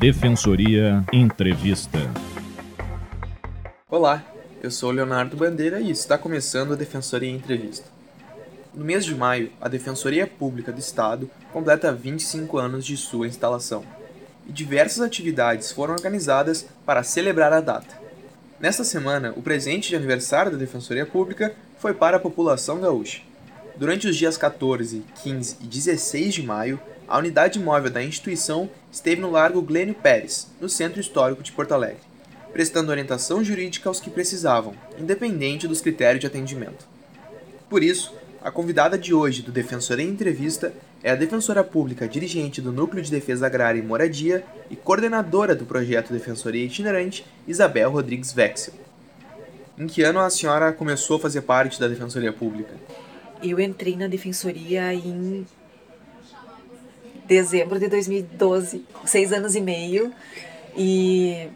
Defensoria Entrevista. Olá, eu sou Leonardo Bandeira e está começando a Defensoria Entrevista. No mês de maio, a Defensoria Pública do Estado completa 25 anos de sua instalação e diversas atividades foram organizadas para celebrar a data. Nesta semana, o presente de aniversário da Defensoria Pública foi para a população gaúcha. Durante os dias 14, 15 e 16 de maio, a unidade móvel da instituição esteve no Largo Glênio Pérez, no Centro Histórico de Porto Alegre, prestando orientação jurídica aos que precisavam, independente dos critérios de atendimento. Por isso, a convidada de hoje do Defensoria em Entrevista é a defensora pública dirigente do Núcleo de Defesa Agrária e Moradia e coordenadora do projeto Defensoria Itinerante, Isabel Rodrigues Vexel. Em que ano a senhora começou a fazer parte da Defensoria Pública? Eu entrei na Defensoria em dezembro de 2012, seis anos e meio, e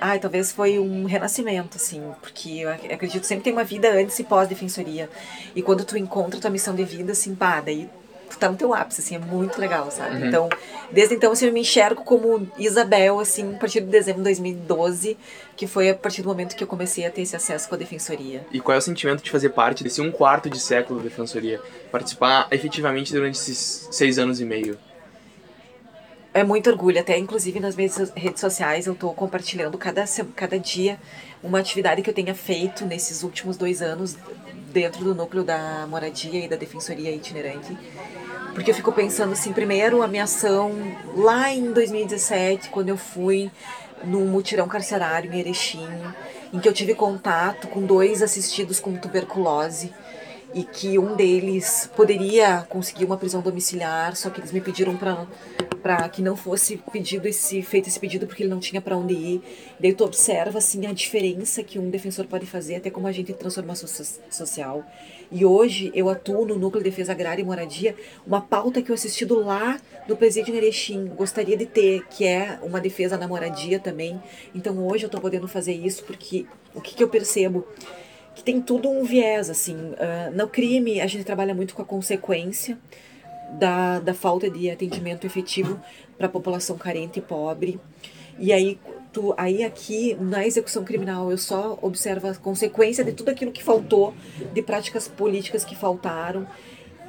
ai, talvez foi um renascimento, assim, porque eu acredito que sempre tem uma vida antes e pós-defensoria. E quando tu encontra tua missão de vida, assim, pá, daí tu tá no teu ápice, assim, é muito legal, sabe? Uhum. Então, desde então, assim, eu me enxergo como Isabel, assim, a partir de dezembro de 2012, que foi a partir do momento que eu comecei a ter esse acesso com a defensoria. E qual é o sentimento de fazer parte desse um quarto de século da defensoria? Participar efetivamente durante esses seis anos e meio? é muito orgulho, até inclusive nas minhas redes sociais eu estou compartilhando cada, cada dia uma atividade que eu tenha feito nesses últimos dois anos dentro do núcleo da moradia e da defensoria itinerante. Porque eu fico pensando assim, primeiro a minha ação lá em 2017, quando eu fui no mutirão carcerário em Erechim, em que eu tive contato com dois assistidos com tuberculose e que um deles poderia conseguir uma prisão domiciliar, só que eles me pediram para para que não fosse pedido esse feito esse pedido porque ele não tinha para onde ir. Daí tu observa assim a diferença que um defensor pode fazer até como agente de transformação social. E hoje eu atuo no Núcleo de Defesa Agrária e Moradia, uma pauta que eu assisti do lá do presídio em gostaria de ter, que é uma defesa na moradia também. Então hoje eu estou podendo fazer isso porque o que, que eu percebo? Que tem tudo um viés, assim. Uh, no crime, a gente trabalha muito com a consequência, da, da falta de atendimento efetivo para a população carente e pobre. E aí, tu, aí aqui na execução criminal eu só observo a consequência de tudo aquilo que faltou, de práticas políticas que faltaram.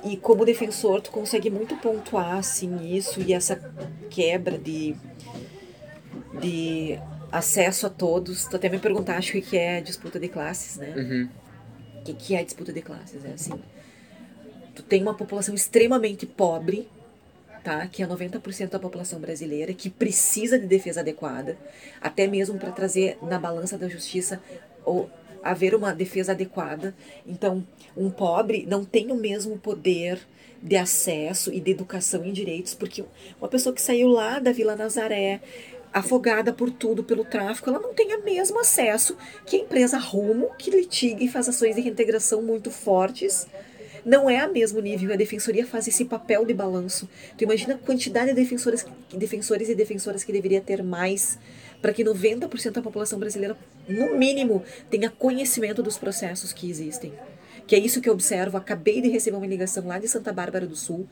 E como defensor, tu consegue muito pontuar assim, isso e essa quebra de, de acesso a todos. Tu até me perguntaste o que é disputa de classes, né? Uhum. O que, que é disputa de classes? É assim tu tem uma população extremamente pobre, tá? que é 90% da população brasileira, que precisa de defesa adequada, até mesmo para trazer na balança da justiça ou haver uma defesa adequada. Então, um pobre não tem o mesmo poder de acesso e de educação em direitos, porque uma pessoa que saiu lá da Vila Nazaré, afogada por tudo, pelo tráfico, ela não tem o mesmo acesso que a empresa Rumo, que litiga e faz ações de reintegração muito fortes, não é a mesmo nível. A defensoria faz esse papel de balanço. Tu imagina a quantidade de defensores, defensores e defensoras que deveria ter mais para que 90% da população brasileira, no mínimo, tenha conhecimento dos processos que existem. Que é isso que eu observo. Acabei de receber uma ligação lá de Santa Bárbara do Sul.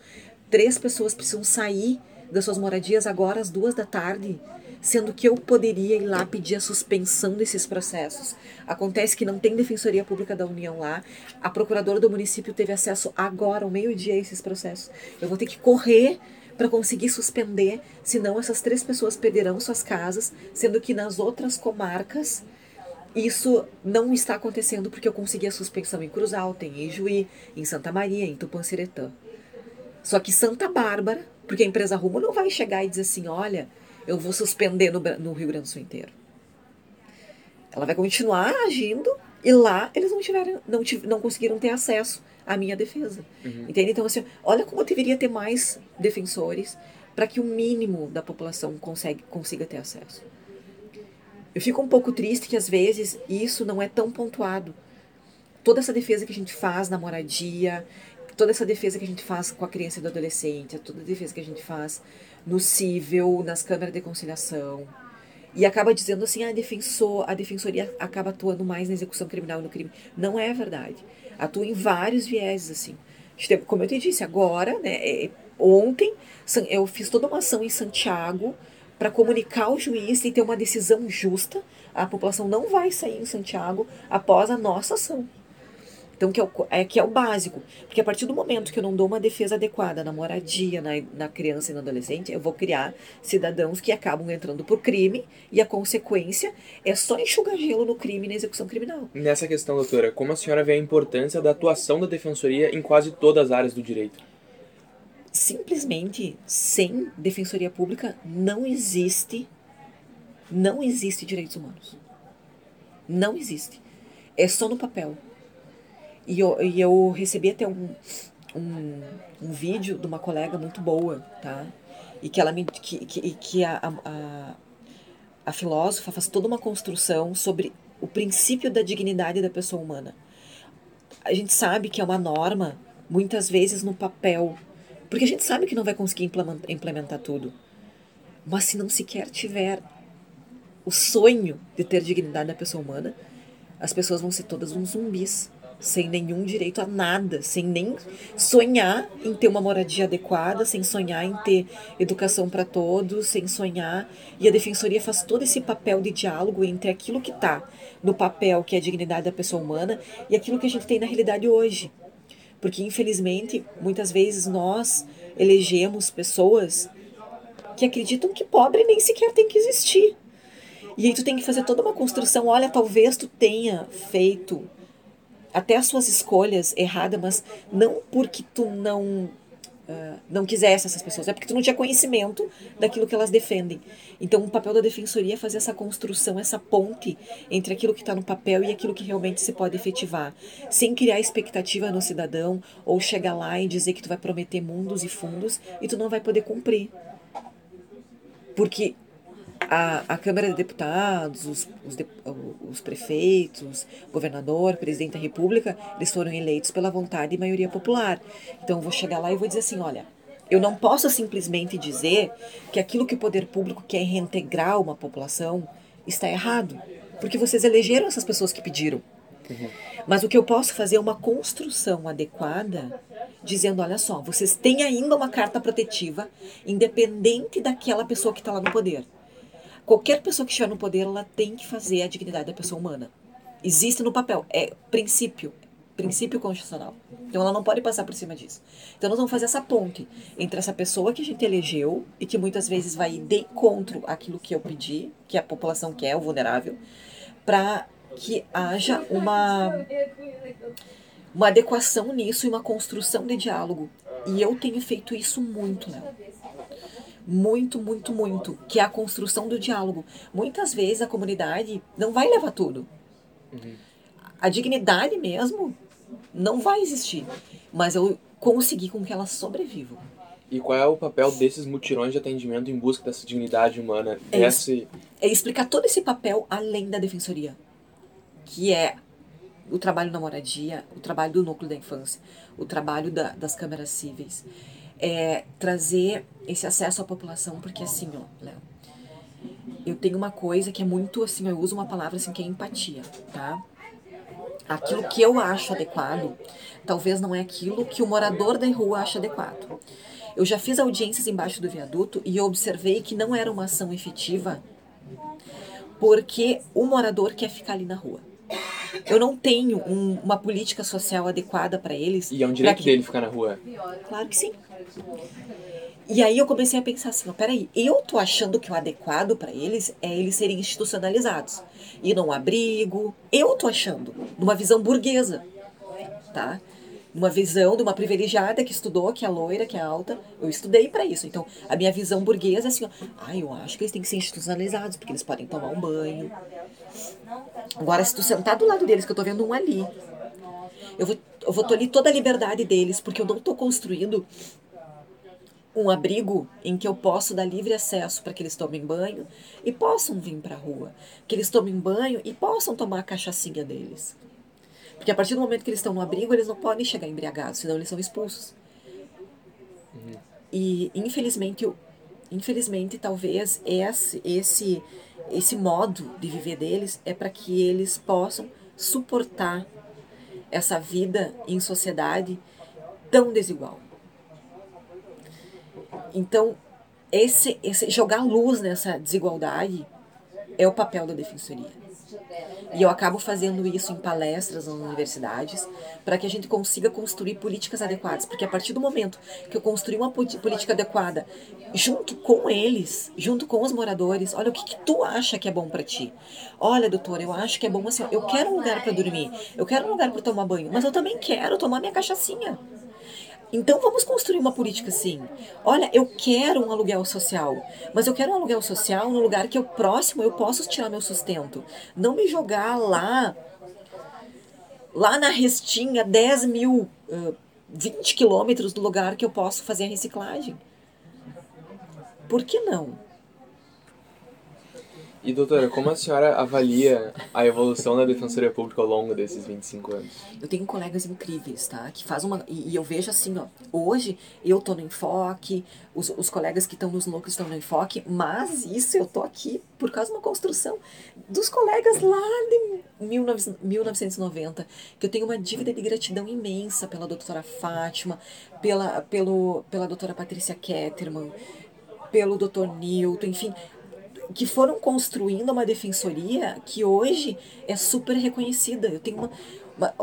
Três pessoas precisam sair das suas moradias agora às duas da tarde sendo que eu poderia ir lá pedir a suspensão desses processos. Acontece que não tem Defensoria Pública da União lá, a procuradora do município teve acesso agora, ao meio-dia, a esses processos. Eu vou ter que correr para conseguir suspender, senão essas três pessoas perderão suas casas, sendo que nas outras comarcas isso não está acontecendo porque eu consegui a suspensão em Cruz Alta, em Ijuí, em Santa Maria, em Tupanciretã. Só que Santa Bárbara, porque a empresa Rumo não vai chegar e dizer assim, olha, eu vou suspender no, no Rio Grande do Sul inteiro. Ela vai continuar agindo e lá eles não tiveram, não, não conseguiram ter acesso à minha defesa. Uhum. Entende? Então, assim, olha como eu deveria ter mais defensores para que o mínimo da população consegue, consiga ter acesso. Eu fico um pouco triste que às vezes isso não é tão pontuado. Toda essa defesa que a gente faz na moradia, toda essa defesa que a gente faz com a criança e do adolescente, toda a defesa que a gente faz no cível, nas câmeras de conciliação. E acaba dizendo assim, a, ah, defensor, a defensoria acaba atuando mais na execução criminal e no crime. Não é verdade. Atua em vários vieses, assim. Como eu te disse, agora, né, é, ontem, eu fiz toda uma ação em Santiago para comunicar ao juiz e ter uma decisão justa. A população não vai sair em Santiago após a nossa ação. Então, que é, o, é, que é o básico. Porque a partir do momento que eu não dou uma defesa adequada na moradia, na, na criança e no adolescente, eu vou criar cidadãos que acabam entrando por crime e a consequência é só enxugar gelo no crime e na execução criminal. Nessa questão, doutora, como a senhora vê a importância da atuação da defensoria em quase todas as áreas do direito? Simplesmente, sem defensoria pública, não existe, não existe direitos humanos. Não existe. É só no papel. E eu, e eu recebi até um, um, um vídeo de uma colega muito boa, tá? E que ela me. que, que, que a, a, a filósofa faz toda uma construção sobre o princípio da dignidade da pessoa humana. A gente sabe que é uma norma, muitas vezes no papel, porque a gente sabe que não vai conseguir implementar tudo. Mas se não sequer tiver o sonho de ter dignidade da pessoa humana, as pessoas vão ser todas uns zumbis sem nenhum direito a nada, sem nem sonhar em ter uma moradia adequada, sem sonhar em ter educação para todos, sem sonhar. E a defensoria faz todo esse papel de diálogo entre aquilo que está no papel, que é a dignidade da pessoa humana, e aquilo que a gente tem na realidade hoje. Porque, infelizmente, muitas vezes nós elegemos pessoas que acreditam que pobre nem sequer tem que existir. E aí tu tem que fazer toda uma construção. Olha, talvez tu tenha feito até as suas escolhas erradas, mas não porque tu não uh, não quisesse essas pessoas, é porque tu não tinha conhecimento daquilo que elas defendem. Então, o papel da defensoria é fazer essa construção, essa ponte entre aquilo que está no papel e aquilo que realmente se pode efetivar, sem criar expectativa no cidadão ou chegar lá e dizer que tu vai prometer mundos e fundos e tu não vai poder cumprir. Porque a, a Câmara de Deputados, os, os, de, os prefeitos, governador, presidente da República, eles foram eleitos pela vontade e maioria popular. Então eu vou chegar lá e vou dizer assim, olha, eu não posso simplesmente dizer que aquilo que o poder público quer reintegrar uma população está errado, porque vocês elegeram essas pessoas que pediram. Uhum. Mas o que eu posso fazer é uma construção adequada, dizendo: olha só, vocês têm ainda uma carta protetiva, independente daquela pessoa que está lá no poder. Qualquer pessoa que estiver no poder, ela tem que fazer a dignidade da pessoa humana. Existe no papel, é princípio, princípio constitucional. Então ela não pode passar por cima disso. Então nós vamos fazer essa ponte entre essa pessoa que a gente elegeu e que muitas vezes vai de encontro àquilo que eu pedi, que a população quer, o vulnerável, para que haja uma uma adequação nisso e uma construção de diálogo. E eu tenho feito isso muito, Léo muito, muito, muito, que é a construção do diálogo. Muitas vezes a comunidade não vai levar tudo. Uhum. A dignidade mesmo não vai existir, mas eu consegui com que elas sobrevivam. E qual é o papel desses mutirões de atendimento em busca dessa dignidade humana? É, esse... é explicar todo esse papel além da defensoria, que é o trabalho na moradia, o trabalho do núcleo da infância, o trabalho da, das câmaras cíveis é, trazer esse acesso à população, porque assim, ó, Léo, eu tenho uma coisa que é muito assim, eu uso uma palavra assim que é empatia, tá? Aquilo que eu acho adequado, talvez não é aquilo que o morador da rua acha adequado. Eu já fiz audiências embaixo do viaduto e observei que não era uma ação efetiva porque o morador quer ficar ali na rua. Eu não tenho um, uma política social adequada para eles. E é um direito que... dele ficar na rua? Claro que sim. E aí eu comecei a pensar assim, peraí, eu tô achando que o adequado para eles é eles serem institucionalizados. Ir num abrigo, eu tô achando, numa visão burguesa, tá? Numa visão de uma privilegiada que estudou, que é loira, que é alta, eu estudei para isso. Então, a minha visão burguesa é assim, ó, ah, eu acho que eles têm que ser institucionalizados, porque eles podem tomar um banho. Agora, se tu sentar do lado deles, que eu tô vendo um ali, eu vou, eu vou tolir toda a liberdade deles, porque eu não tô construindo um abrigo em que eu posso dar livre acesso para que eles tomem banho e possam vir para a rua, que eles tomem banho e possam tomar a cachaçinha deles. Porque a partir do momento que eles estão no abrigo, eles não podem chegar embriagados, senão eles são expulsos. Uhum. E infelizmente, infelizmente talvez esse esse esse modo de viver deles é para que eles possam suportar essa vida em sociedade tão desigual. Então, esse, esse jogar luz nessa desigualdade é o papel da defensoria. E eu acabo fazendo isso em palestras nas universidades, para que a gente consiga construir políticas adequadas. Porque a partir do momento que eu construir uma política adequada junto com eles, junto com os moradores, olha o que, que tu acha que é bom para ti. Olha, doutor, eu acho que é bom assim, eu quero um lugar para dormir, eu quero um lugar para tomar banho, mas eu também quero tomar minha cachaçinha. Então vamos construir uma política assim. Olha, eu quero um aluguel social, mas eu quero um aluguel social no lugar que eu próximo eu posso tirar meu sustento. Não me jogar lá, lá na restinha, 10 mil, uh, 20 quilômetros do lugar que eu posso fazer a reciclagem. Por que não? E doutora, como a senhora avalia a evolução da Defensoria Pública ao longo desses 25 anos? Eu tenho colegas incríveis, tá? Que faz uma. E, e eu vejo assim, ó. Hoje eu tô no enfoque, os, os colegas que estão nos núcleos estão no enfoque, mas isso eu tô aqui por causa de uma construção dos colegas lá de 19, 1990, que eu tenho uma dívida de gratidão imensa pela doutora Fátima, pela, pelo, pela doutora Patrícia Ketterman, pelo doutor Newton, enfim, que foram construindo uma defensoria que hoje é super reconhecida. Eu tenho uma,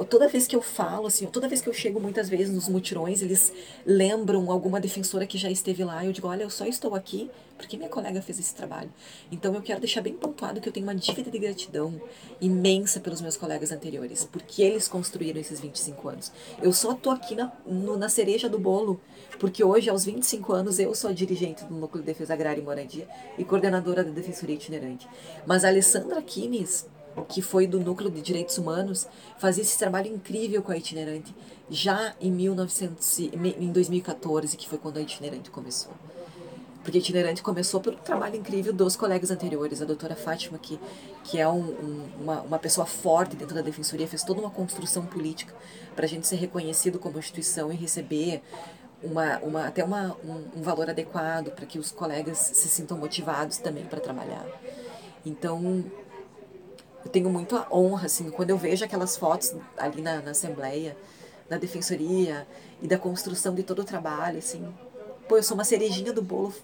toda vez que eu falo, assim, toda vez que eu chego muitas vezes nos mutirões, eles lembram alguma defensora que já esteve lá. Eu digo, olha, eu só estou aqui porque minha colega fez esse trabalho. Então eu quero deixar bem pontuado que eu tenho uma dívida de gratidão imensa pelos meus colegas anteriores, porque eles construíram esses 25 anos. Eu só tô aqui na, no, na cereja do bolo, porque hoje, aos 25 anos, eu sou dirigente do Núcleo de Defesa Agrária e Moradia e coordenadora da Defensoria Itinerante. Mas a Alessandra Kines que foi do Núcleo de Direitos Humanos, fazia esse trabalho incrível com a itinerante já em, 1900, em 2014, que foi quando a itinerante começou. Porque a itinerante começou pelo trabalho incrível dos colegas anteriores. A doutora Fátima, que, que é um, um, uma, uma pessoa forte dentro da defensoria, fez toda uma construção política para a gente ser reconhecido como instituição e receber uma, uma, até uma, um, um valor adequado para que os colegas se sintam motivados também para trabalhar. Então, eu tenho muita honra, assim, quando eu vejo aquelas fotos ali na, na Assembleia, da Defensoria e da construção de todo o trabalho, assim. Pô, eu sou uma cerejinha do bolo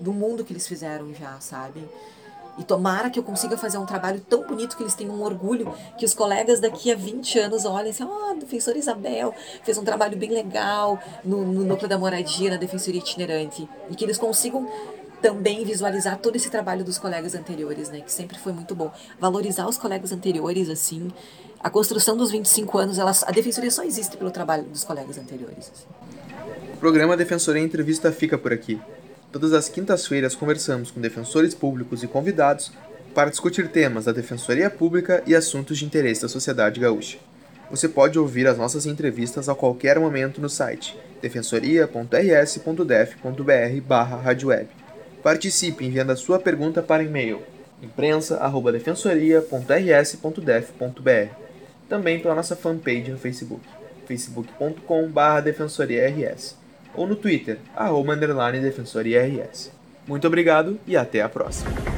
do mundo que eles fizeram já, sabe? E tomara que eu consiga fazer um trabalho tão bonito que eles tenham um orgulho, que os colegas daqui a 20 anos olhem assim, ah, a defensora Isabel fez um trabalho bem legal no, no núcleo da moradia, na defensoria itinerante. E que eles consigam também visualizar todo esse trabalho dos colegas anteriores, né? Que sempre foi muito bom. Valorizar os colegas anteriores, assim. A construção dos 25 anos, a defensoria só existe pelo trabalho dos colegas anteriores. Assim. O programa Defensoria Entrevista fica por aqui. Todas as quintas-feiras conversamos com defensores públicos e convidados para discutir temas da Defensoria Pública e assuntos de interesse da sociedade gaúcha. Você pode ouvir as nossas entrevistas a qualquer momento no site defensoria.rs.def.br/radioweb Participe enviando a sua pergunta para e-mail imprensa@defensoria.rs.def.br. Também pela nossa fanpage no Facebook, facebook.com/defensoriars, ou no Twitter @defensoriars. Muito obrigado e até a próxima.